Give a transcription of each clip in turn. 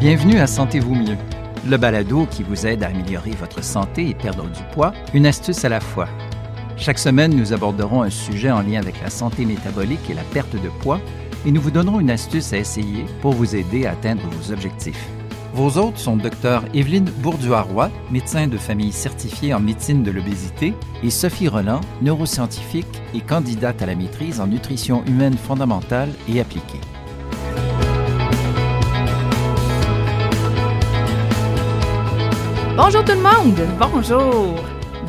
Bienvenue à Sentez-vous mieux, le balado qui vous aide à améliorer votre santé et perdre du poids, une astuce à la fois. Chaque semaine, nous aborderons un sujet en lien avec la santé métabolique et la perte de poids et nous vous donnerons une astuce à essayer pour vous aider à atteindre vos objectifs. Vos hôtes sont Dr Evelyne Bourduaroy, médecin de famille certifiée en médecine de l'obésité, et Sophie Roland, neuroscientifique et candidate à la maîtrise en nutrition humaine fondamentale et appliquée. Bonjour tout le monde! Bonjour!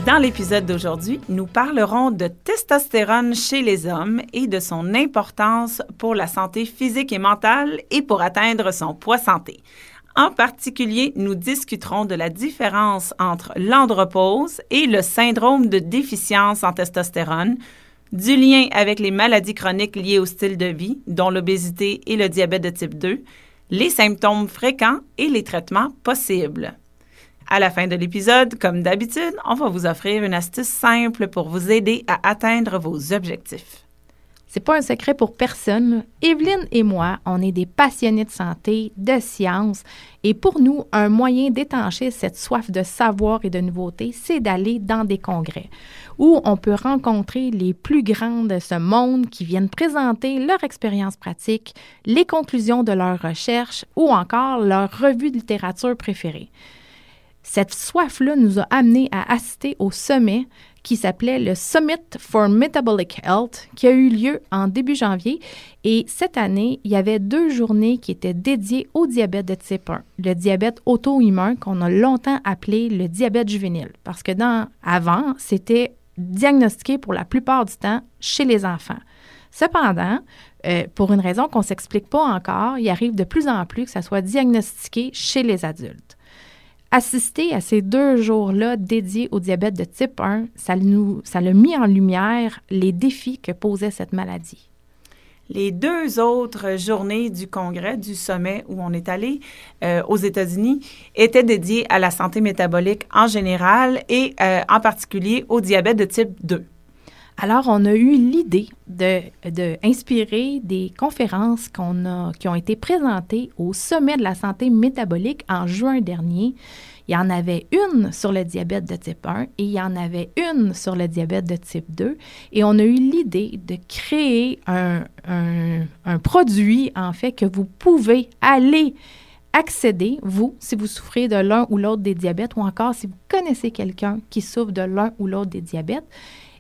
Dans l'épisode d'aujourd'hui, nous parlerons de testostérone chez les hommes et de son importance pour la santé physique et mentale et pour atteindre son poids santé. En particulier, nous discuterons de la différence entre l'andropause et le syndrome de déficience en testostérone, du lien avec les maladies chroniques liées au style de vie, dont l'obésité et le diabète de type 2, les symptômes fréquents et les traitements possibles. À la fin de l'épisode, comme d'habitude, on va vous offrir une astuce simple pour vous aider à atteindre vos objectifs. C'est pas un secret pour personne. Evelyne et moi, on est des passionnés de santé, de science, et pour nous, un moyen d'étancher cette soif de savoir et de nouveauté, c'est d'aller dans des congrès où on peut rencontrer les plus grands de ce monde qui viennent présenter leur expérience pratique, les conclusions de leurs recherches ou encore leur revue de littérature préférée. Cette soif-là nous a amené à assister au sommet qui s'appelait le Summit for Metabolic Health, qui a eu lieu en début janvier. Et cette année, il y avait deux journées qui étaient dédiées au diabète de type 1, le diabète auto-immun qu'on a longtemps appelé le diabète juvénile. Parce que dans, avant, c'était diagnostiqué pour la plupart du temps chez les enfants. Cependant, euh, pour une raison qu'on ne s'explique pas encore, il arrive de plus en plus que ça soit diagnostiqué chez les adultes. Assister à ces deux jours-là dédiés au diabète de type 1, ça, nous, ça a mis en lumière les défis que posait cette maladie. Les deux autres journées du congrès, du sommet où on est allé euh, aux États-Unis, étaient dédiées à la santé métabolique en général et euh, en particulier au diabète de type 2. Alors, on a eu l'idée de, de, inspirer des conférences qui ont été présentées au sommet de la santé métabolique en juin dernier. Il y en avait une sur le diabète de type 1 et il y en avait une sur le diabète de type 2. Et on a eu l'idée de créer un produit, en fait, que vous pouvez aller accéder, vous, si vous souffrez de l'un ou l'autre des diabètes, ou encore si vous connaissez quelqu'un qui souffre de l'un ou l'autre des diabètes,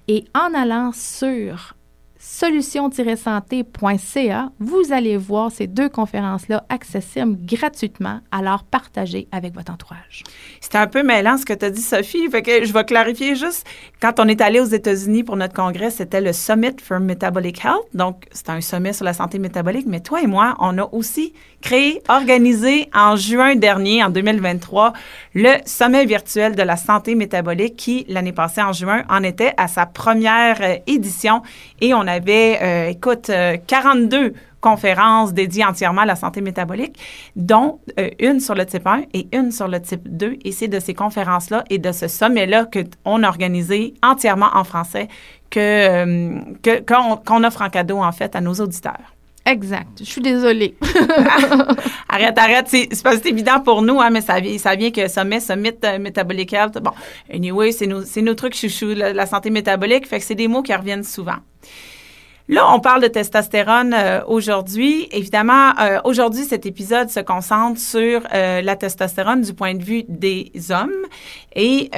et en allant sur solution-santé.ca, vous allez voir ces deux conférences-là accessibles gratuitement, alors partagez avec votre entourage. C'était un peu mêlant ce que tu as dit, Sophie. Fait que je vais clarifier juste. Quand on est allé aux États-Unis pour notre congrès, c'était le Summit for Metabolic Health. Donc, c'est un sommet sur la santé métabolique. Mais toi et moi, on a aussi créé, organisé en juin dernier, en 2023, le sommet virtuel de la santé métabolique qui, l'année passée, en juin, en était à sa première euh, édition. Et on avait, euh, écoute, 42 euh, conférences dédiées entièrement à la santé métabolique, dont euh, une sur le type 1 et une sur le type 2. Et c'est de ces conférences-là et de ce sommet-là qu'on a organisé entièrement en français que, qu'on, offre en cadeau, en fait, à nos auditeurs. Exact. Je suis désolée. arrête, arrête. C'est, pas évident pour nous, hein, mais ça vient, ça vient que sommet, summit, euh, metabolic health. Bon, anyway, c'est nos, trucs chouchou, la santé métabolique. Fait que c'est des mots qui reviennent souvent. Là, on parle de testostérone euh, aujourd'hui. Évidemment, euh, aujourd'hui, cet épisode se concentre sur euh, la testostérone du point de vue des hommes. Et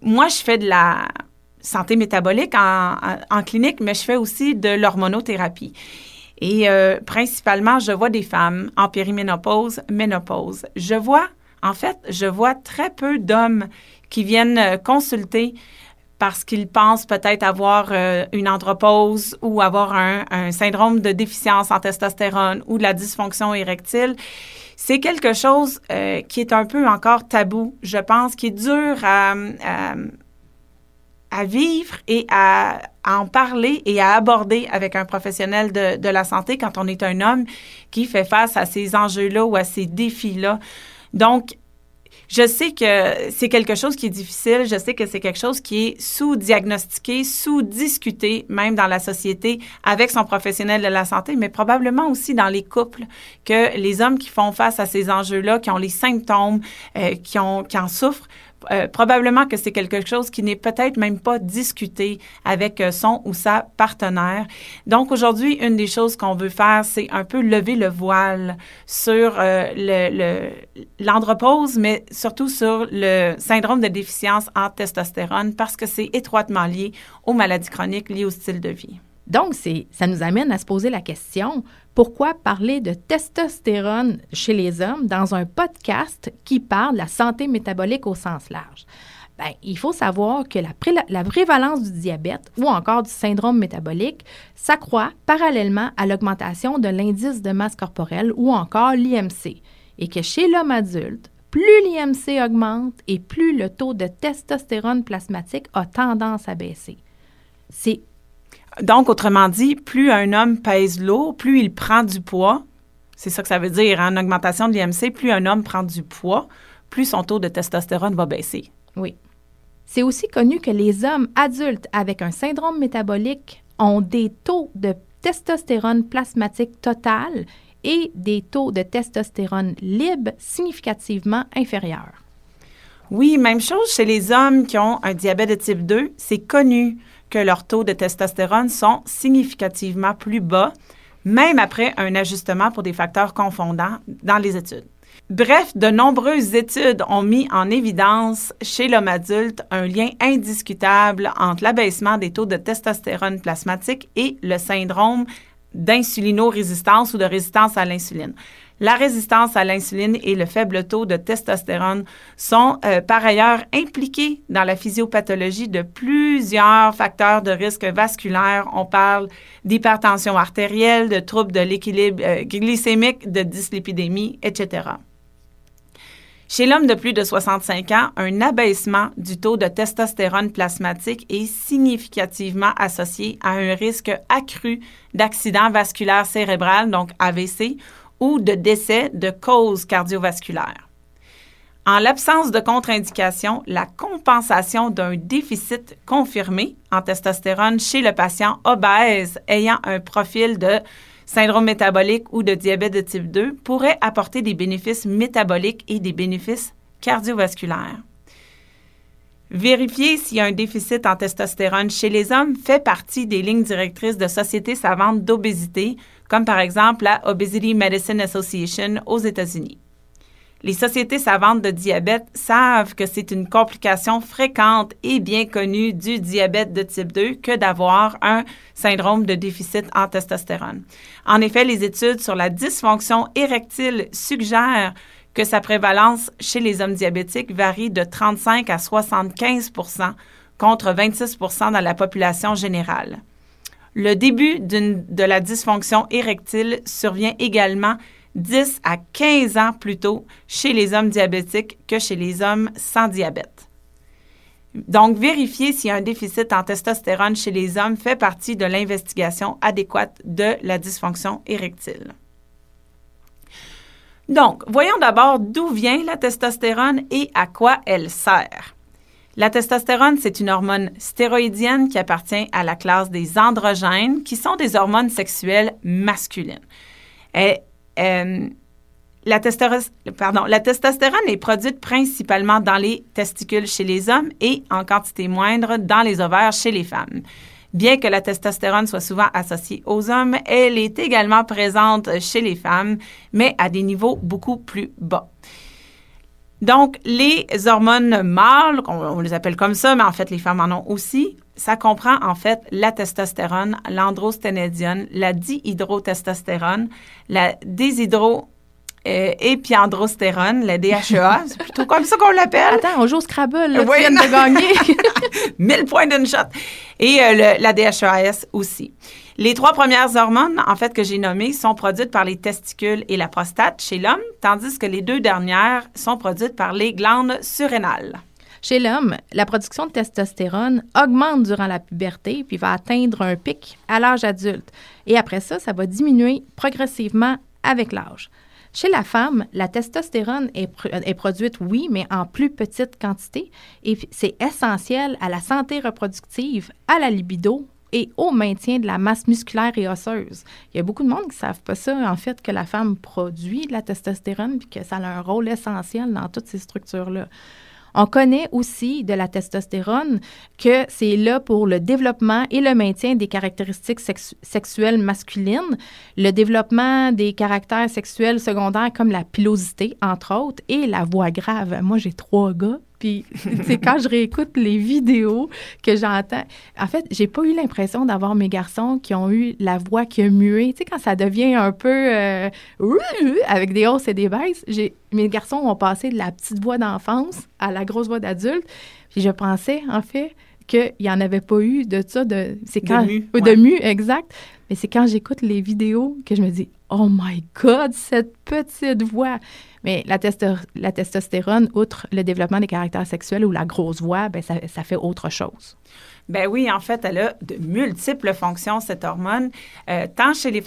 moi, je fais de la santé métabolique en, clinique, mais je fais aussi de l'hormonothérapie. Et principalement, je vois des femmes en périménopause, ménopause. Je vois, en fait, je vois très peu d'hommes qui viennent consulter parce qu'ils pensent peut-être avoir euh, une andropause ou avoir un, syndrome de déficience en testostérone ou de la dysfonction érectile. C'est quelque chose euh, qui est un peu encore tabou, je pense, qui est dur à, à, vivre et à, en parler et à aborder avec un professionnel de, la santé quand on est un homme qui fait face à ces enjeux-là ou à ces défis-là. Donc, je sais que c'est quelque chose qui est difficile, je sais que c'est quelque chose qui est sous-diagnostiqué, sous-discuté, même dans la société, avec son professionnel de la santé, mais probablement aussi dans les couples, que les hommes qui font face à ces enjeux-là, qui ont les symptômes, euh, qui en souffrent, euh, probablement que c'est quelque chose qui n'est peut-être même pas discuté avec euh, son ou sa partenaire. Donc aujourd'hui, une des choses qu'on veut faire, c'est un peu lever le voile sur euh, l'andropause, mais surtout sur le syndrome de déficience en testostérone parce que c'est étroitement lié aux maladies chroniques liées au style de vie. Donc, ça nous amène à se poser la question, pourquoi parler de testostérone chez les hommes dans un podcast qui parle de la santé métabolique au sens large? Bien, il faut savoir que la, la, prévalence du diabète ou encore du syndrome métabolique s'accroît parallèlement à l'augmentation de l'indice de masse corporelle ou encore l'IMC, et que chez l'homme adulte, plus l'IMC augmente et plus le taux de testostérone plasmatique a tendance à baisser. C'est donc, autrement dit, plus un homme pèse lourd, plus il prend du poids. C'est ça que ça veut dire, en hein, augmentation de l'IMC, plus un homme prend du poids, plus son taux de testostérone va baisser. Oui. C'est aussi connu que les hommes adultes avec un syndrome métabolique ont des taux de testostérone plasmatique total et des taux de testostérone libre significativement inférieurs. Oui, même chose chez les hommes qui ont un diabète de type 2. C'est connu que leurs taux de testostérone sont significativement plus bas, même après un ajustement pour des facteurs confondants dans les études. Bref, de nombreuses études ont mis en évidence chez l'homme adulte un lien indiscutable entre l'abaissement des taux de testostérone plasmatique et le syndrome d'insulinorésistance ou de résistance à l'insuline. La résistance à l'insuline et le faible taux de testostérone sont euh, par ailleurs impliqués dans la physiopathologie de plusieurs facteurs de risque vasculaire. On parle d'hypertension artérielle, de troubles de l'équilibre euh, glycémique, de dyslipidémie, etc. Chez l'homme de plus de 65 ans, un abaissement du taux de testostérone plasmatique est significativement associé à un risque accru d'accident vasculaire cérébral, donc AVC, ou de décès de cause cardiovasculaire. En l'absence de contre-indication, la compensation d'un déficit confirmé en testostérone chez le patient obèse ayant un profil de syndrome métabolique ou de diabète de type 2 pourrait apporter des bénéfices métaboliques et des bénéfices cardiovasculaires. Vérifier s'il y a un déficit en testostérone chez les hommes fait partie des lignes directrices de sociétés savantes d'obésité comme par exemple la Obesity Medicine Association aux États-Unis. Les sociétés savantes de diabète savent que c'est une complication fréquente et bien connue du diabète de type 2 que d'avoir un syndrome de déficit en testostérone. En effet, les études sur la dysfonction érectile suggèrent que sa prévalence chez les hommes diabétiques varie de 35 à 75% contre 26% dans la population générale. Le début de la dysfonction érectile survient également 10 à 15 ans plus tôt chez les hommes diabétiques que chez les hommes sans diabète. Donc, vérifier s'il y a un déficit en testostérone chez les hommes fait partie de l'investigation adéquate de la dysfonction érectile. Donc, voyons d'abord d'où vient la testostérone et à quoi elle sert. La testostérone, c'est une hormone stéroïdienne qui appartient à la classe des androgènes, qui sont des hormones sexuelles masculines. Et, euh, la, testostérone est produite principalement dans les testicules chez les hommes et en quantité moindre dans les ovaires chez les femmes. Bien que la testostérone soit souvent associée aux hommes, elle est également présente chez les femmes, mais à des niveaux beaucoup plus bas. Donc, les hormones mâles, on, les appelle comme ça, mais en fait, les femmes en ont aussi. Ça comprend en fait la testostérone, l'androsténédione, la dihydrotestostérone, la déshydro euh, épiandrostérone, la DHEA, c'est plutôt comme ça qu'on l'appelle. Attends, on joue au Scrabble, là, tu viens de gagner. 1000 points d'une shot. Et euh, la DHEAS aussi. Les trois premières hormones, en fait, que j'ai nommées, sont produites par les testicules et la prostate chez l'homme, tandis que les deux dernières sont produites par les glandes surrénales. Chez l'homme, la production de testostérone augmente durant la puberté puis va atteindre un pic à l'âge adulte. Et après ça, ça va diminuer progressivement avec l'âge. Chez la femme, la testostérone est, est, produite, oui, mais en plus petite quantité, et c'est essentiel à la santé reproductive, à la libido, et au maintien de la masse musculaire et osseuse. Il y a beaucoup de monde qui ne savent pas ça, en fait, que la femme produit de la testostérone puis que ça a un rôle essentiel dans toutes ces structures-là. On connaît aussi de la testostérone que c'est là pour le développement et le maintien des caractéristiques sexuelles masculines, le développement des caractères sexuels secondaires comme la pilosité, entre autres, et la voix grave. Moi, j'ai trois gars, puis, c'est quand je réécoute les vidéos que j'entends. En fait, j'ai pas eu l'impression d'avoir mes garçons qui ont eu la voix qui a mué. Tu sais, quand ça devient un peu euh, avec des hausses et des baisses, mes garçons ont passé de la petite voix d'enfance à la grosse voix d'adulte. Puis je pensais, en fait, qu'il n'y en avait pas eu de ça. De, c'est quand, de mu. De mu, exact. Mais c'est quand j'écoute les vidéos que je me dis, oh my God, cette petite voix. Mais la, la testostérone, outre le développement des caractères sexuels ou la grosse voix, ben ça, ça fait autre chose. Ben oui, en fait, elle a de multiples fonctions, cette hormone. Euh, tant chez les,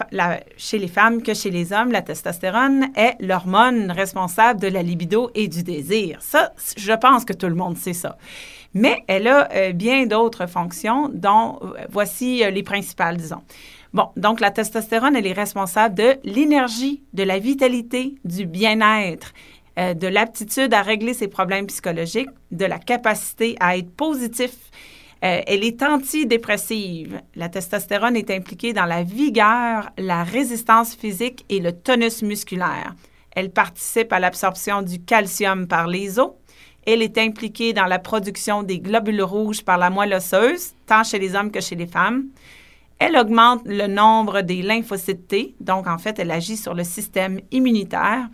chez les femmes que chez les hommes, la testostérone est l'hormone responsable de la libido et du désir. Ça, je pense que tout le monde sait ça. Mais elle a euh, bien d'autres fonctions, dont euh, voici les principales, disons. Bon, donc la testostérone, elle est responsable de l'énergie, de la vitalité, du bien-être, euh, de l'aptitude à régler ses problèmes psychologiques, de la capacité à être positif. Euh, elle est antidépressive. La testostérone est impliquée dans la vigueur, la résistance physique et le tonus musculaire. Elle participe à l'absorption du calcium par les os. Elle est impliquée dans la production des globules rouges par la moelle osseuse, tant chez les hommes que chez les femmes. Elle augmente le nombre des lymphocytes T, donc en fait, elle agit sur le système immunitaire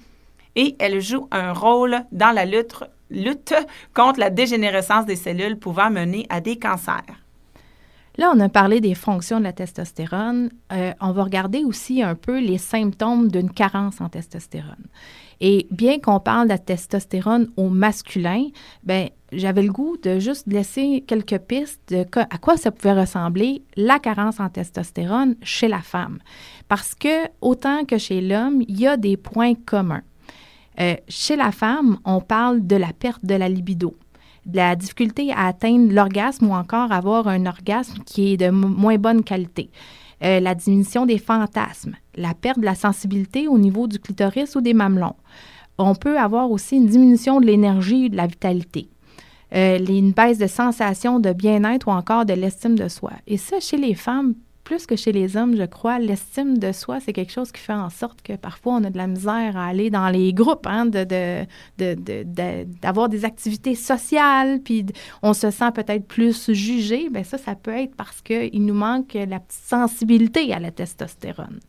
et elle joue un rôle dans la lutte, contre la dégénérescence des cellules pouvant mener à des cancers. Là, on a parlé des fonctions de la testostérone. Euh, on va regarder aussi un peu les symptômes d'une carence en testostérone. Et bien qu'on parle de la testostérone au masculin, ben j'avais le goût de juste laisser quelques pistes de à quoi ça pouvait ressembler la carence en testostérone chez la femme. Parce que autant que chez l'homme, il y a des points communs. Euh, chez la femme, on parle de la perte de la libido, de la difficulté à atteindre l'orgasme ou encore avoir un orgasme qui est de moins bonne qualité. Euh, la diminution des fantasmes, la perte de la sensibilité au niveau du clitoris ou des mamelons. On peut avoir aussi une diminution de l'énergie et de la vitalité. Euh, une baisse de sensation de bien-être ou encore de l'estime de soi. Et ça, chez les femmes, plus que chez les hommes, je crois, l'estime de soi, c'est quelque chose qui fait en sorte que parfois on a de la misère à aller dans les groupes, hein, d'avoir des activités sociales, puis on se sent peut-être plus jugé. Bien ça, ça peut être parce qu'il nous manque la petite sensibilité à la testostérone.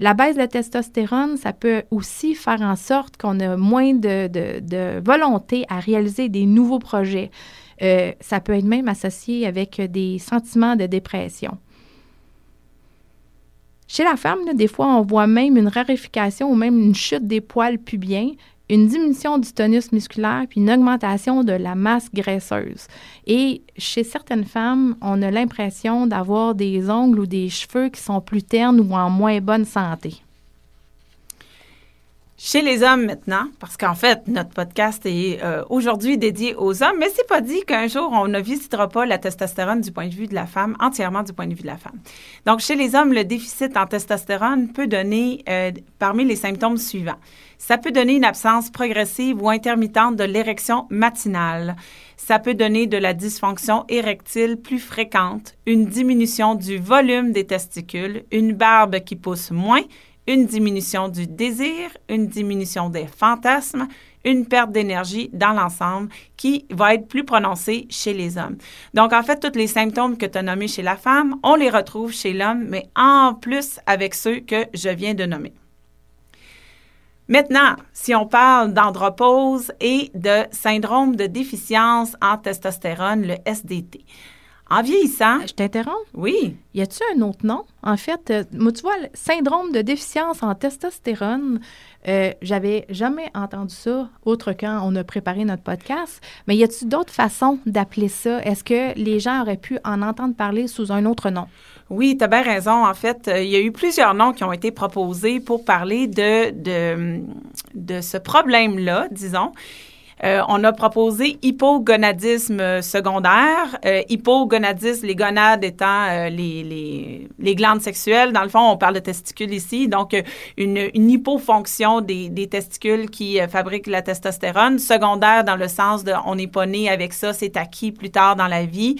La baisse de la testostérone, ça peut aussi faire en sorte qu'on a moins de, volonté à réaliser des nouveaux projets. Euh, ça peut être même associé avec des sentiments de dépression. Chez la femme, des fois, on voit même une raréfication ou même une chute des poils pubiens, une diminution du tonus musculaire puis une augmentation de la masse graisseuse. Et chez certaines femmes, on a l'impression d'avoir des ongles ou des cheveux qui sont plus ternes ou en moins bonne santé. Chez les hommes maintenant, parce qu'en fait, notre podcast est euh, aujourd'hui dédié aux hommes, mais c'est pas dit qu'un jour, on ne visitera pas la testostérone du point de vue de la femme, entièrement du point de vue de la femme. Donc, chez les hommes, le déficit en testostérone peut donner euh, parmi les symptômes suivants. Ça peut donner une absence progressive ou intermittente de l'érection matinale. Ça peut donner de la dysfonction érectile plus fréquente, une diminution du volume des testicules, une barbe qui pousse moins, une diminution du désir, une diminution des fantasmes, une perte d'énergie dans l'ensemble qui va être plus prononcée chez les hommes. Donc, en fait, tous les symptômes que tu as nommés chez la femme, on les retrouve chez l'homme, mais en plus avec ceux que je viens de nommer. Maintenant, si on parle d'andropause et de syndrome de déficience en testostérone, le SDT. En vieillissant, Je t'interromps? oui, Y a-tu un autre nom? En fait, euh, moi, tu vois, le syndrome de déficience en testostérone, euh, j'avais jamais entendu ça autre quand on a préparé notre podcast. Mais y a-tu d'autres façons d'appeler ça? Est-ce que les gens auraient pu en entendre parler sous un autre nom? Oui, tu as bien raison. En fait, euh, il y a eu plusieurs noms qui ont été proposés pour parler de, de, de ce problème-là, disons. Euh, on a proposé hypogonadisme secondaire. Euh, hypogonadisme, les gonades étant euh, les, les, glandes sexuelles. Dans le fond, on parle de testicules ici. Donc, euh, une, une hypofonction des, des testicules qui fabriquent la testostérone. Secondaire dans le sens de on n'est pas né avec ça, c'est acquis plus tard dans la vie.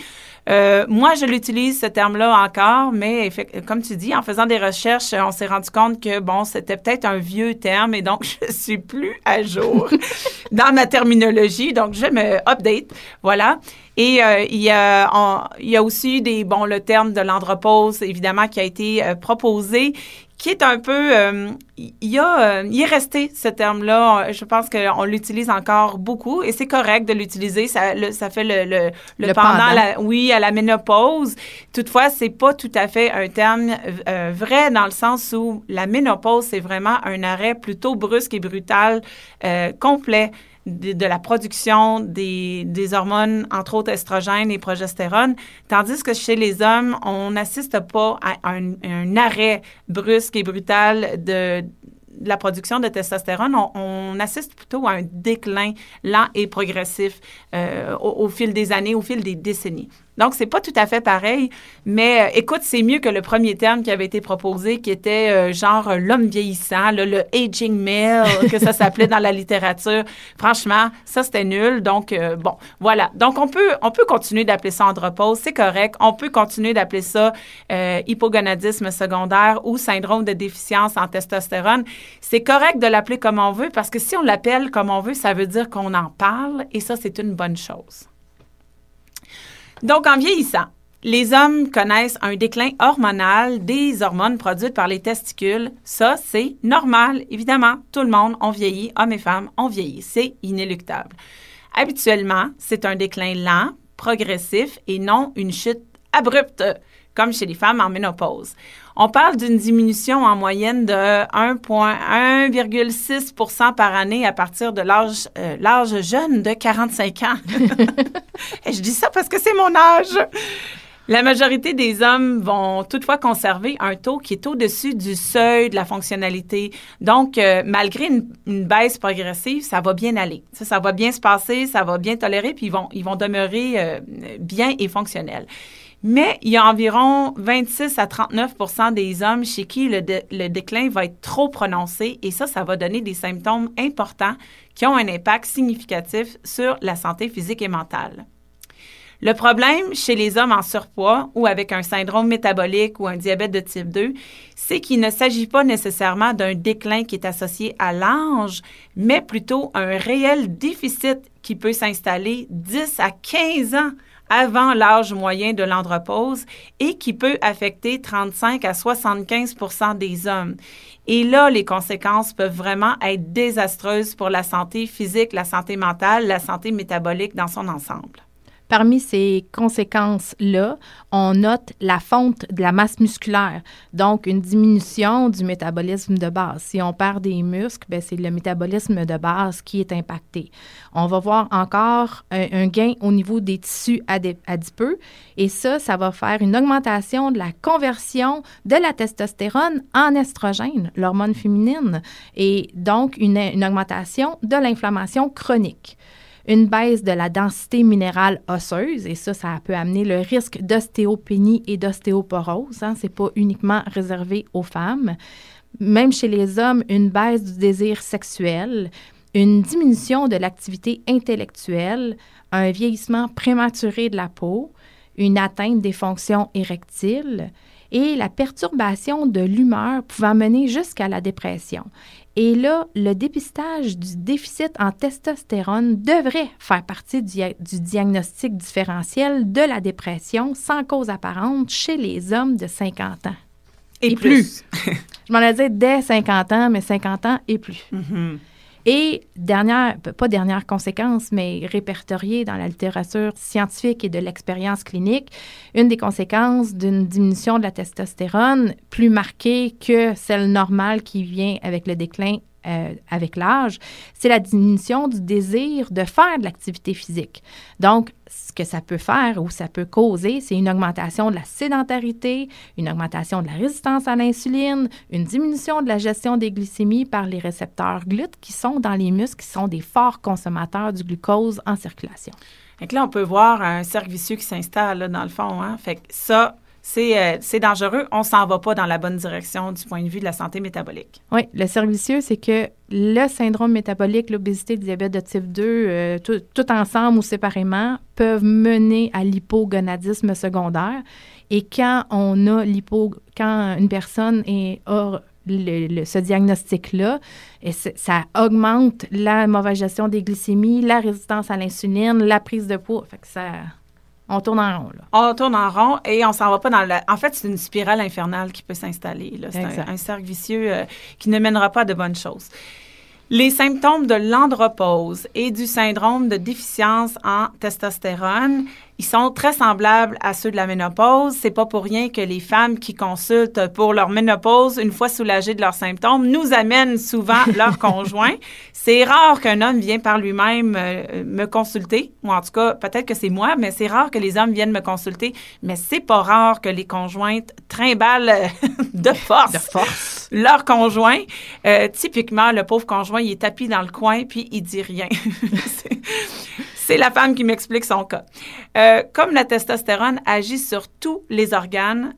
Euh, moi, je l'utilise ce terme-là encore, mais comme tu dis, en faisant des recherches, on s'est rendu compte que bon, c'était peut-être un vieux terme et donc je suis plus à jour dans ma terminologie, donc je me update, voilà. Et euh, il, y a, on- il y a aussi des bon le terme de l'andropause évidemment qui a été euh, proposé qui est un peu, euh, il y a, euh, il est resté ce terme-là. Je pense qu'on l'utilise encore beaucoup et c'est correct de l'utiliser. Ça, le- ça fait le, le, le Le pendant, pendant. la- oui, à la ménopause. Toutefois, c'est pas tout à fait un terme euh, vrai dans le sens où la ménopause, c'est vraiment un arrêt plutôt brusque et brutal, euh, complet de, la production des, hormones, entre autres estrogènes et progestérone, tandis que chez les hommes, on n'assiste pas à un, arrêt brusque et brutal de la production de testostérone, on, assiste plutôt à un déclin lent et progressif euh, au fil des années, au fil des décennies. Donc, c'est pas tout à fait pareil, mais euh, écoute, c'est mieux que le premier terme qui avait été proposé, qui était euh, genre euh, l'homme vieillissant, le aging male, que ça s'appelait dans la littérature. Franchement, ça, c'était nul. Donc, bon, voilà. Donc, on peut, on peut continuer d'appeler ça andropause, c'est correct. On peut continuer d'appeler ça hypogonadisme secondaire ou syndrome de déficience en testostérone. C'est correct de l'appeler comme on veut parce que si on l'appelle comme on veut, ça veut dire qu'on en parle et ça, c'est une bonne chose. Donc, en vieillissant, les hommes connaissent un déclin hormonal des hormones produites par les testicules. Ça, c'est normal. Évidemment, tout le monde, on vieillit, hommes et femmes, on vieillit. C'est inéluctable. Habituellement, c'est un déclin lent, progressif et non une chute abrupte, comme chez les femmes en ménopause. On parle d'une diminution en moyenne de 1,6% par année à partir de l'âge euh, l'âge jeune de 45 ans. Et je dis ça parce que c'est mon âge. La majorité des hommes vont toutefois conserver un taux qui est au-dessus du seuil de la fonctionnalité. Donc, euh, malgré une, une baisse progressive, ça va bien aller. Ça, ça va bien se passer, ça va bien tolérer, puis ils vont, ils vont demeurer euh, bien et fonctionnels. Mais il y a environ 26 à 39% des hommes chez qui le, le déclin va être trop prononcé et ça, ça va donner des symptômes importants qui ont un impact significatif sur la santé physique et mentale. Le problème chez les hommes en surpoids ou avec un syndrome métabolique ou un diabète de type 2, c'est qu'il ne s'agit pas nécessairement d'un déclin qui est associé à l'âge, mais plutôt un réel déficit qui peut s'installer 10 à 15 ans avant l'âge moyen de l'andropause et qui peut affecter 35 à 75% des hommes. Et là, les conséquences peuvent vraiment être désastreuses pour la santé physique, la santé mentale, la santé métabolique dans son ensemble. Parmi ces conséquences-là, on note la fonte de la masse musculaire, donc une diminution du métabolisme de base. Si on perd des muscles, ben, c'est le métabolisme de base qui est impacté. On va voir encore un, un gain au niveau des tissus adip- adipeux et ça, ça va faire une augmentation de la conversion de la testostérone en estrogène, l'hormone féminine, et donc une augmentation de l'inflammation chronique une baisse de la densité minérale osseuse, et ça, ça peut amener le risque d'ostéopénie et d'ostéoporose. Hein, c'est pas uniquement réservé aux femmes. Même chez les hommes, une baisse du désir sexuel, une diminution de l'activité intellectuelle, un vieillissement prématuré de la peau, une atteinte des fonctions érectiles et la perturbation de l'humeur pouvant mener jusqu'à la dépression. Et là, le dépistage du déficit en testostérone devrait faire partie du, du, diagnostic différentiel de la dépression sans cause apparente chez les hommes de 50 ans. Et, et plus. plus. Je m'en ai dit dès 50 ans, mais 50 ans et plus. Mm -hmm. Et dernière, pas dernière conséquence, mais répertoriée dans la littérature scientifique et de l'expérience clinique, une des conséquences d'une diminution de la testostérone plus marquée que celle normale qui vient avec le déclin euh, avec l'âge, c'est la diminution du désir de faire de l'activité physique. Donc, ce que ça peut faire ou ça peut causer, c'est une augmentation de la sédentarité, une augmentation de la résistance à l'insuline, une diminution de la gestion des glycémies par les récepteurs GLUT qui sont dans les muscles, qui sont des forts consommateurs du glucose en circulation. Donc là, on peut voir un cercle vicieux qui s'installe dans le fond. Hein? Fait que ça, euh, c'est dangereux. On s'en va pas dans la bonne direction du point de vue de la santé métabolique. Oui, le cercle vicieux, c'est que le syndrome métabolique, l'obésité, le diabète de type 2, euh, tout, ensemble ou séparément, peuvent mener à l'hypogonadisme secondaire. Et quand on a l'hypo, quand une personne est, a ce diagnostic-là, ça augmente la mauvaise gestion des glycémies, la résistance à l'insuline, la prise de poids. Fait ça, on tourne en rond. Là. On tourne en rond et on s'en va pas dans le... En fait, c'est une spirale infernale qui peut s'installer. C'est un, cercle vicieux euh, qui ne mènera pas à de bonnes choses. Les symptômes de l'andropause et du syndrome de déficience en testostérone ils sont très semblables à ceux de la ménopause. C'est pas pour rien que les femmes qui consultent pour leur ménopause, une fois soulagées de leurs symptômes, nous amènent souvent leur conjoint. C'est rare qu'un homme vienne par lui-même euh, me consulter, ou en tout cas, peut-être que c'est moi, mais c'est rare que les hommes viennent me consulter. Mais c'est pas rare que les conjointes trimballent de force, de force. leur conjoint. Euh, typiquement, le pauvre conjoint, il est tapis dans le coin puis il dit rien. C'est la femme qui m'explique son cas. Euh, comme la testostérone agit sur tous les organes,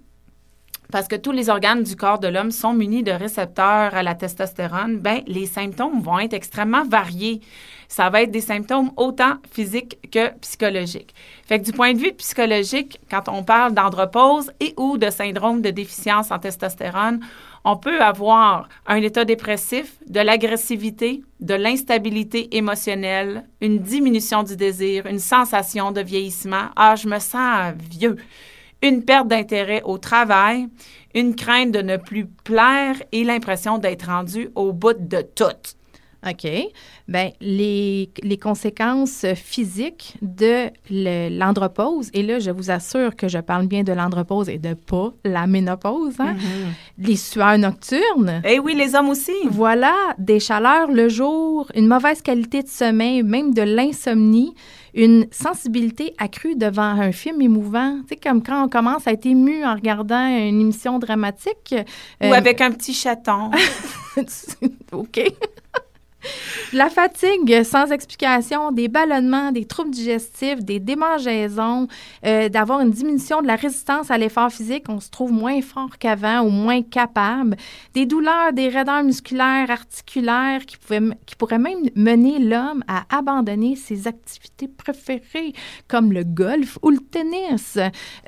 parce que tous les organes du corps de l'homme sont munis de récepteurs à la testostérone, ben les symptômes vont être extrêmement variés. Ça va être des symptômes autant physiques que psychologiques. Fait que du point de vue psychologique, quand on parle d'andropause et ou de syndrome de déficience en testostérone, on peut avoir un état dépressif, de l'agressivité, de l'instabilité émotionnelle, une diminution du désir, une sensation de vieillissement. Ah, je me sens vieux. Une perte d'intérêt au travail, une crainte de ne plus plaire et l'impression d'être rendu au bout de tout. OK. Bien, les, les, conséquences physiques de l'andropause, et là, je vous assure que je parle bien de l'andropause et de pas la ménopause, hein? Mm-hmm. les sueurs nocturnes. Eh oui, les hommes aussi. Voilà, des chaleurs le jour, une mauvaise qualité de sommeil, même de l'insomnie, une sensibilité accrue devant un film émouvant. Tu sais, comme quand on commence à être ému en regardant une émission dramatique. Ou euh, avec un petit chaton. OK. La fatigue sans explication, des ballonnements, des troubles digestifs, des démangeaisons, euh, d'avoir une diminution de la résistance à l'effort physique, on se trouve moins fort qu'avant ou moins capable, des douleurs, des raideurs musculaires, articulaires qui, pourraient même mener l'homme à abandonner ses activités préférées comme le golf ou le tennis,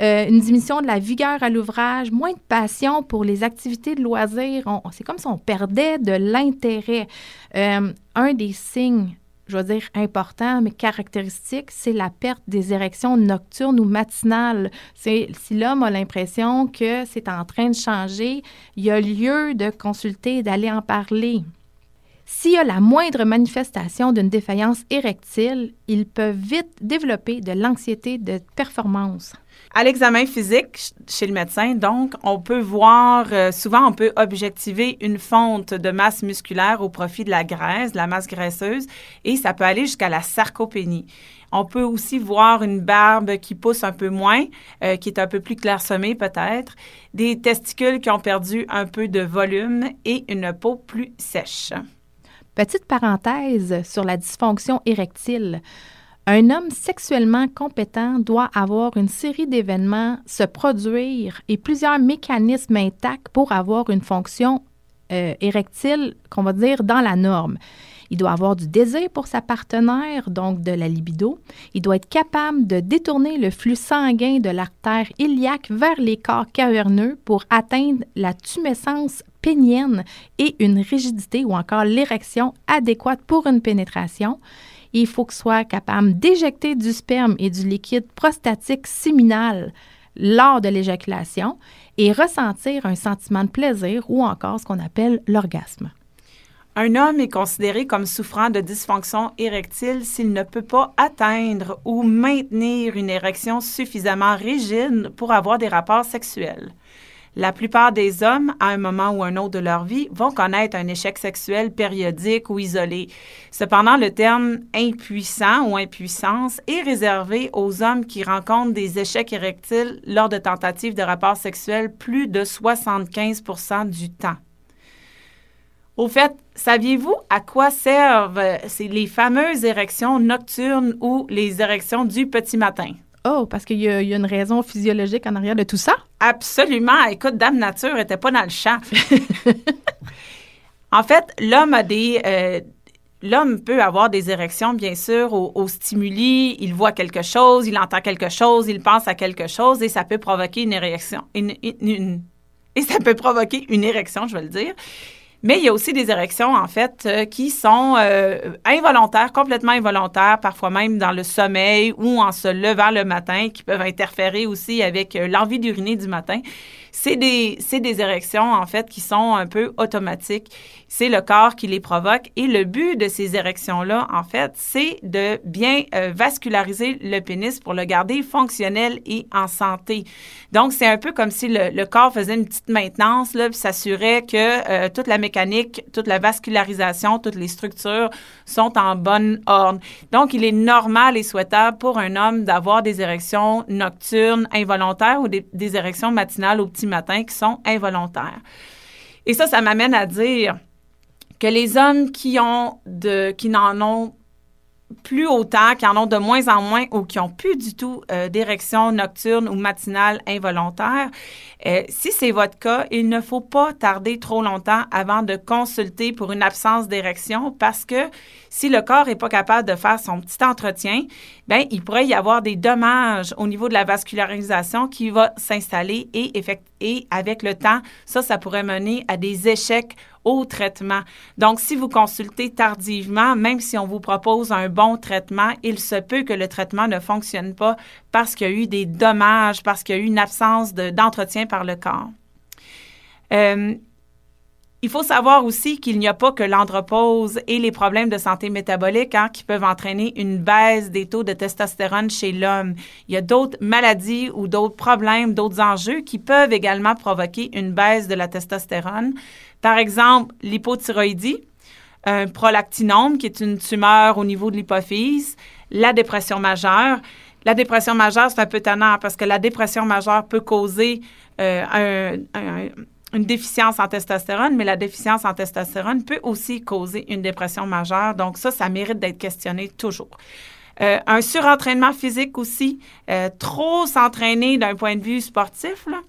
euh, une diminution de la vigueur à l'ouvrage, moins de passion pour les activités de loisirs. C'est comme si on perdait de l'intérêt. Euh, un des signes, je veux dire importants, mais caractéristiques, c'est la perte des érections nocturnes ou matinales. si l'homme a l'impression que c'est en train de changer, il y a lieu de consulter, d'aller en parler. S'il y a la moindre manifestation d'une défaillance érectile, ils peuvent vite développer de l'anxiété de performance. À l'examen physique chez le médecin, donc, on peut voir, euh, souvent, on peut objectiver une fonte de masse musculaire au profit de la graisse, de la masse graisseuse, et ça peut aller jusqu'à la sarcopénie. On peut aussi voir une barbe qui pousse un peu moins, euh, qui est un peu plus clairsemée peut-être, des testicules qui ont perdu un peu de volume et une peau plus sèche. Petite parenthèse sur la dysfonction érectile. Un homme sexuellement compétent doit avoir une série d'événements se produire et plusieurs mécanismes intacts pour avoir une fonction euh, érectile, qu'on va dire, dans la norme. Il doit avoir du désir pour sa partenaire, donc de la libido. Il doit être capable de détourner le flux sanguin de l'artère iliaque vers les corps caverneux pour atteindre la tumescence pénienne et une rigidité ou encore l'érection adéquate pour une pénétration il faut qu'il soit capable d'éjecter du sperme et du liquide prostatique séminal lors de l'éjaculation et ressentir un sentiment de plaisir ou encore ce qu'on appelle l'orgasme. Un homme est considéré comme souffrant de dysfonction érectile s'il ne peut pas atteindre ou maintenir une érection suffisamment rigide pour avoir des rapports sexuels. La plupart des hommes, à un moment ou un autre de leur vie, vont connaître un échec sexuel périodique ou isolé. Cependant, le terme impuissant ou impuissance est réservé aux hommes qui rencontrent des échecs érectiles lors de tentatives de rapports sexuels plus de 75% du temps. Au fait, saviez-vous à quoi servent les fameuses érections nocturnes ou les érections du petit matin? Oh, parce qu'il y, a une raison physiologique en arrière de tout ça? Absolument. Écoute, Dame Nature n'était pas dans le champ. en fait, l'homme a des. Euh, l'homme peut avoir des érections, bien sûr, au, stimuli. Il voit quelque chose, il entend quelque chose, il pense à quelque chose et ça peut provoquer une érection. et ça peut provoquer une érection, je vais le dire. Mais il y a aussi des érections, en fait, euh, qui sont euh, involontaires, complètement involontaires, parfois même dans le sommeil ou en se levant le matin, qui peuvent interférer aussi avec euh, l'envie d'uriner du matin. C'est des, des érections, en fait, qui sont un peu automatiques. C'est le corps qui les provoque. Et le but de ces érections-là, en fait, c'est de bien euh, vasculariser le pénis pour le garder fonctionnel et en santé. Donc, c'est un peu comme si le, corps faisait une petite maintenance, là, puis s'assurait que euh, toute la mécanique, toute la vascularisation, toutes les structures sont en bonne ordre. Donc, il est normal et souhaitable pour un homme d'avoir des érections nocturnes involontaires ou des, des érections matinales au petit matin qui sont involontaires. Et ça, ça m'amène à dire les hommes qui n'en ont plus autant, qui en ont de moins en moins ou qui n'ont plus du tout euh, d'érection nocturne ou matinale involontaire, euh, si c'est votre cas, il ne faut pas tarder trop longtemps avant de consulter pour une absence d'érection parce que si le corps n'est pas capable de faire son petit entretien, ben il pourrait y avoir des dommages au niveau de la vascularisation qui va s'installer et, et avec le temps, ça, ça pourrait mener à des échecs au traitement. Donc, si vous consultez tardivement, même si on vous propose un bon traitement, il se peut que le traitement ne fonctionne pas parce qu'il y a eu des dommages, parce qu'il y a eu une absence d'entretien par le corps. Euh, il faut savoir aussi qu'il n'y a pas que l'andropause et les problèmes de santé métabolique hein, qui peuvent entraîner une baisse des taux de testostérone chez l'homme. Il y a d'autres maladies ou d'autres problèmes, d'autres enjeux qui peuvent également provoquer une baisse de la testostérone. Par exemple, l'hypothyroïdie, un prolactinome qui est une tumeur au niveau de l'hypophyse, la dépression majeure. La dépression majeure, c'est un peu tannant parce que la dépression majeure peut causer euh, une déficience en testostérone, mais la déficience en testostérone peut aussi causer une dépression majeure. Donc ça, ça mérite d'être questionné toujours. Euh, un surentraînement physique aussi, euh, trop s'entraîner d'un point de vue sportif, là,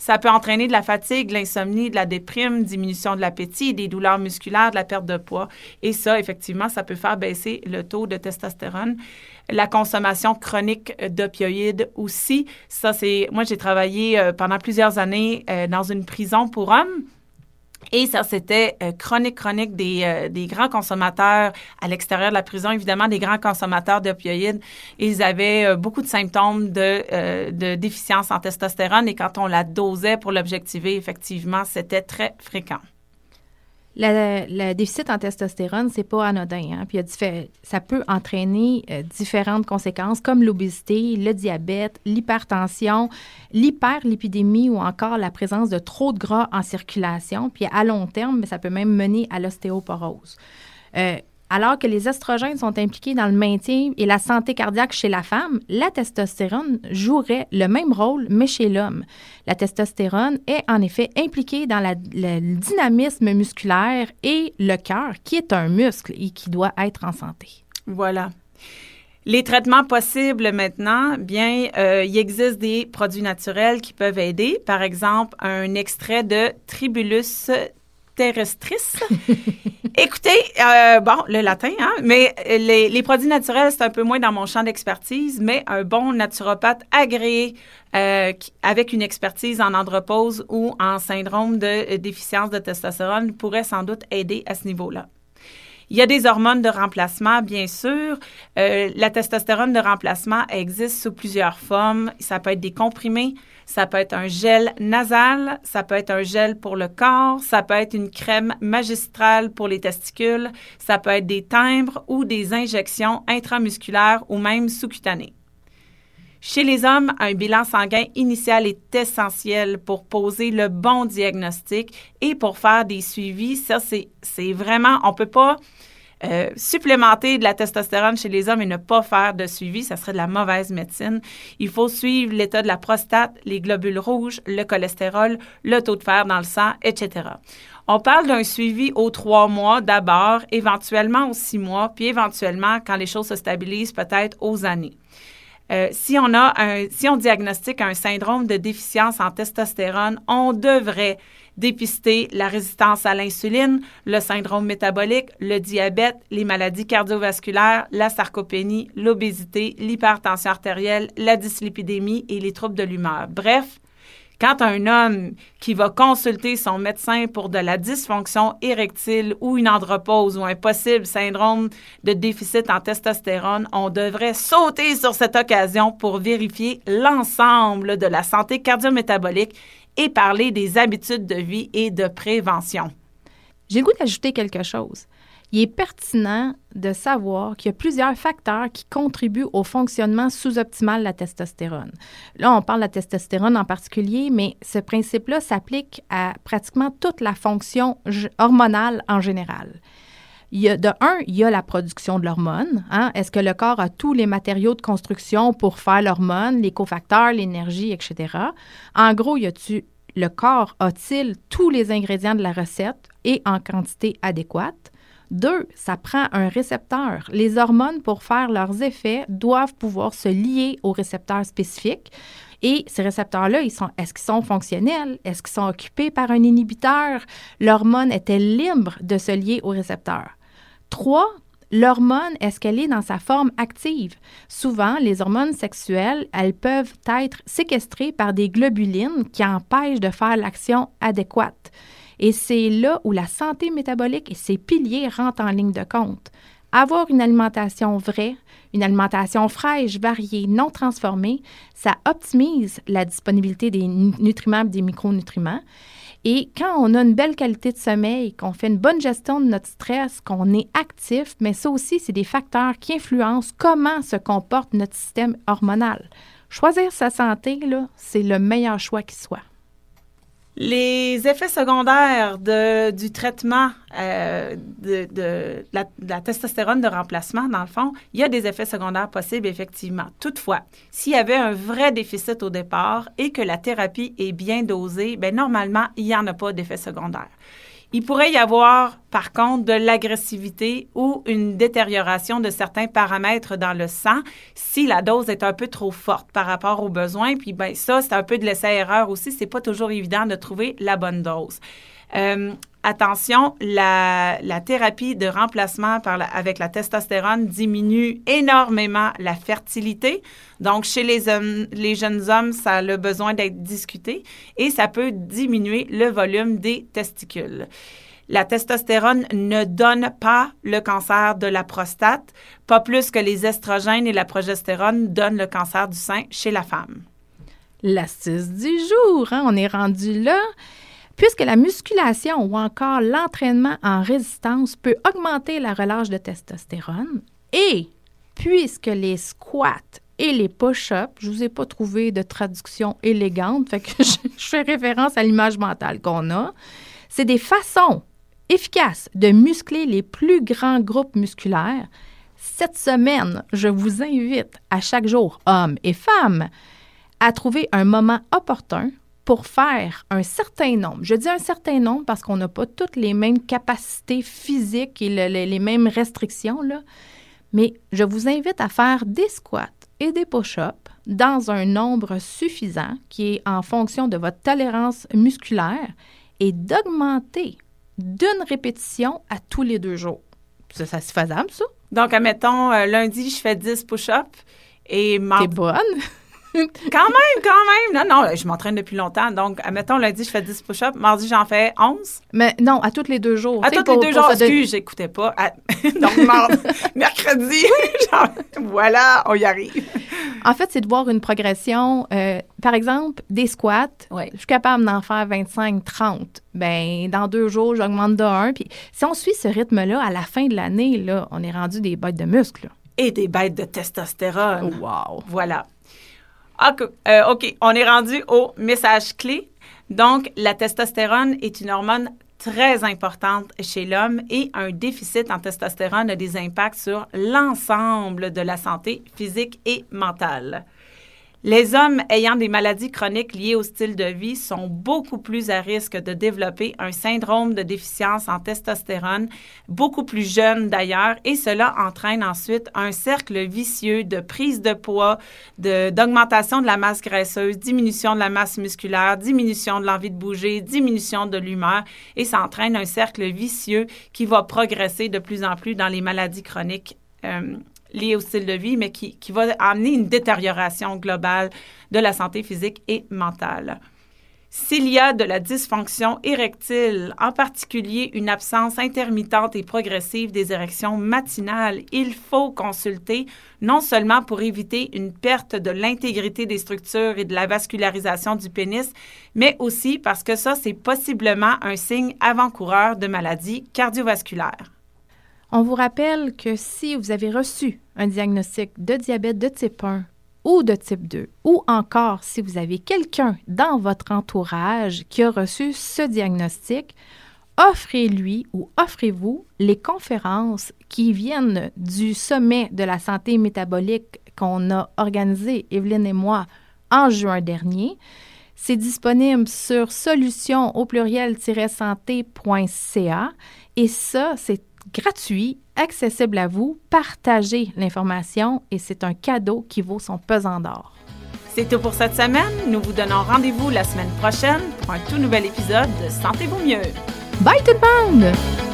ça peut entraîner de la fatigue, de l'insomnie, de la déprime, diminution de l'appétit, des douleurs musculaires, de la perte de poids. Et ça, effectivement, ça peut faire baisser le taux de testostérone. La consommation chronique d'opioïdes aussi. Ça, c'est. Moi, j'ai travaillé euh, pendant plusieurs années euh, dans une prison pour hommes. Et ça, c'était euh, chronique, chronique des, euh, des, grands consommateurs à l'extérieur de la prison, évidemment, des grands consommateurs d'opioïdes. Ils avaient euh, beaucoup de symptômes de, de déficience en testostérone et quand on la dosait pour l'objectiver, effectivement, c'était très fréquent. Le, déficit en testostérone, c'est pas anodin. Hein? Puis ça peut entraîner euh, différentes conséquences comme l'obésité, le diabète, l'hypertension, l'hyperlipidémie ou encore la présence de trop de gras en circulation. Puis à long terme, ça peut même mener à l'ostéoporose. Euh, alors que les estrogènes sont impliqués dans le maintien et la santé cardiaque chez la femme, la testostérone jouerait le même rôle, mais chez l'homme. La testostérone est en effet impliquée dans le dynamisme musculaire et le cœur, qui est un muscle et qui doit être en santé. Voilà. Les traitements possibles maintenant, bien, euh, il existe des produits naturels qui peuvent aider. Par exemple, un extrait de Tribulus Écoutez, euh, bon, le latin, hein, mais les, produits naturels, c'est un peu moins dans mon champ d'expertise, mais un bon naturopathe agréé euh, avec une expertise en andropause ou en syndrome de déficience de testostérone pourrait sans doute aider à ce niveau-là. Il y a des hormones de remplacement, bien sûr. Euh, la testostérone de remplacement existe sous plusieurs formes. Ça peut être des comprimés, ça peut être un gel nasal, ça peut être un gel pour le corps, ça peut être une crème magistrale pour les testicules, ça peut être des timbres ou des injections intramusculaires ou même sous-cutanées. Chez les hommes, un bilan sanguin initial est essentiel pour poser le bon diagnostic et pour faire des suivis. Ça, c'est vraiment, on peut pas euh, supplémenter de la testostérone chez les hommes et ne pas faire de suivi, ça serait de la mauvaise médecine. Il faut suivre l'état de la prostate, les globules rouges, le cholestérol, le taux de fer dans le sang, etc. On parle d'un suivi aux trois mois d'abord, éventuellement aux six mois, puis éventuellement, quand les choses se stabilisent, peut-être aux années. Euh, si on a un, si on diagnostique un syndrome de déficience en testostérone, on devrait dépister la résistance à l'insuline, le syndrome métabolique, le diabète, les maladies cardiovasculaires, la sarcopénie, l'obésité, l'hypertension artérielle, la dyslipidémie et les troubles de l'humeur. Bref, quand un homme qui va consulter son médecin pour de la dysfonction érectile ou une andropause ou un possible syndrome de déficit en testostérone, on devrait sauter sur cette occasion pour vérifier l'ensemble de la santé cardiométabolique et parler des habitudes de vie et de prévention. J'ai le goût d'ajouter quelque chose il est pertinent de savoir qu'il y a plusieurs facteurs qui contribuent au fonctionnement sous-optimal de la testostérone. Là, on parle de la testostérone en particulier, mais ce principe-là s'applique à pratiquement toute la fonction hormonale en général. De un, il y a la production de l'hormone. Hein? Est-ce que le corps a tous les matériaux de construction pour faire l'hormone, les cofacteurs, l'énergie, etc. En gros, le corps a-t-il tous les ingrédients de la recette et en quantité adéquate? Deux, ça prend un récepteur. Les hormones, pour faire leurs effets, doivent pouvoir se lier aux récepteurs spécifiques. Et ces récepteurs-là, ils sont, est-ce qu'ils sont fonctionnels? Est-ce qu'ils sont occupés par un inhibiteur? L'hormone est-elle libre de se lier au récepteur? Trois, l'hormone, est-ce qu'elle est dans sa forme active? Souvent, les hormones sexuelles, elles peuvent être séquestrées par des globulines qui empêchent de faire l'action adéquate. Et c'est là où la santé métabolique et ses piliers rentrent en ligne de compte. Avoir une alimentation vraie, une alimentation fraîche, variée, non transformée, ça optimise la disponibilité des nutriments des micronutriments. Et quand on a une belle qualité de sommeil, qu'on fait une bonne gestion de notre stress, qu'on est actif, mais ça aussi, c'est des facteurs qui influencent comment se comporte notre système hormonal. Choisir sa santé, là, c'est le meilleur choix qui soit. Les effets secondaires du traitement euh, de, de, la, de, la, testostérone de remplacement, dans le fond, il y a des effets secondaires possibles, effectivement. Toutefois, s'il y avait un vrai déficit au départ et que la thérapie est bien dosée, bien, normalement, il n'y en a pas d'effets secondaires. Il pourrait y avoir, par contre, de l'agressivité ou une détérioration de certains paramètres dans le sang si la dose est un peu trop forte par rapport aux besoins. Puis, ben ça, c'est un peu de l'essai-erreur aussi. C'est pas toujours évident de trouver la bonne dose. Euh, attention, la, thérapie de remplacement avec la testostérone diminue énormément la fertilité. Donc, chez les, hommes, les jeunes hommes, ça a le besoin d'être discuté et ça peut diminuer le volume des testicules. La testostérone ne donne pas le cancer de la prostate, pas plus que les estrogènes et la progestérone donnent le cancer du sein chez la femme. L'astuce du jour, hein? on est rendu là. Puisque la musculation ou encore l'entraînement en résistance peut augmenter la relâche de testostérone et puisque les squats et les push-ups, je vous ai pas trouvé de traduction élégante, fait que je, fais référence à l'image mentale qu'on a, c'est des façons efficaces de muscler les plus grands groupes musculaires. Cette semaine, je vous invite à chaque jour, hommes et femmes, à trouver un moment opportun pour faire un certain nombre. Je dis un certain nombre parce qu'on n'a pas toutes les mêmes capacités physiques et les mêmes restrictions, là. mais je vous invite à faire des squats et des push-ups dans un nombre suffisant qui est en fonction de votre tolérance musculaire et d'augmenter d'une répétition à tous les deux jours. Ça, ça c'est faisable, ça? Donc, admettons, euh, lundi, je fais 10 push-ups et mardi... T'es bonne? Quand même, quand même. Non, non, je m'entraîne depuis longtemps. Donc, admettons, lundi, je fais 10 push-ups. Mardi, j'en fais 11. Mais non, à tous les deux jours. À tous les deux jours, excuse, j'écoutais pas. À- Donc, mardi, mercredi, genre, voilà, on y arrive. En fait, c'est de voir une progression. euh, par exemple, des squats. Oui. Je suis capable d'en faire 25, 30. Ben, dans deux jours, j'augmente de un. Puis si on suit ce rythme-là, à la fin de l'année, là, on est rendu des bêtes de muscles. là. Et des bêtes de testostérone. Wow. Voilà. Ah, euh, OK, on est rendu au message clé. Donc, la testostérone est une hormone très importante chez l'homme et un déficit en testostérone a des impacts sur l'ensemble de la santé physique et mentale. Les hommes ayant des maladies chroniques liées au style de vie sont beaucoup plus à risque de développer un syndrome de déficience en testostérone, beaucoup plus jeunes d'ailleurs, et cela entraîne ensuite un cercle vicieux de prise de poids, d'augmentation de, la masse graisseuse, diminution de la masse musculaire, diminution de l'envie de bouger, diminution de l'humeur, et ça entraîne un cercle vicieux qui va progresser de plus en plus dans les maladies chroniques. euh, liées au style de vie, mais qui, qui va amener une détérioration globale de la santé physique et mentale. S'il y a de la dysfonction érectile, en particulier une absence intermittente et progressive des érections matinales, il faut consulter non seulement pour éviter une perte de l'intégrité des structures et de la vascularisation du pénis, mais aussi parce que ça, c'est possiblement un signe avant-coureur de maladies cardiovasculaires. On vous rappelle que si vous avez reçu un diagnostic de diabète de type 1 ou de type 2, ou encore si vous avez quelqu'un dans votre entourage qui a reçu ce diagnostic, offrez-lui ou offrez-vous les conférences qui viennent du sommet de la santé métabolique qu'on a organisé, Evelyne et moi, en juin dernier. C'est disponible sur solution au pluriel-santé.ca et ça, c'est gratuit, accessible à vous. Partagez l'information et c'est un cadeau qui vaut son pesant d'or. C'est tout pour cette semaine. Nous vous donnons rendez-vous la semaine prochaine pour un tout nouvel épisode de Sentez-vous mieux. Bye tout le monde!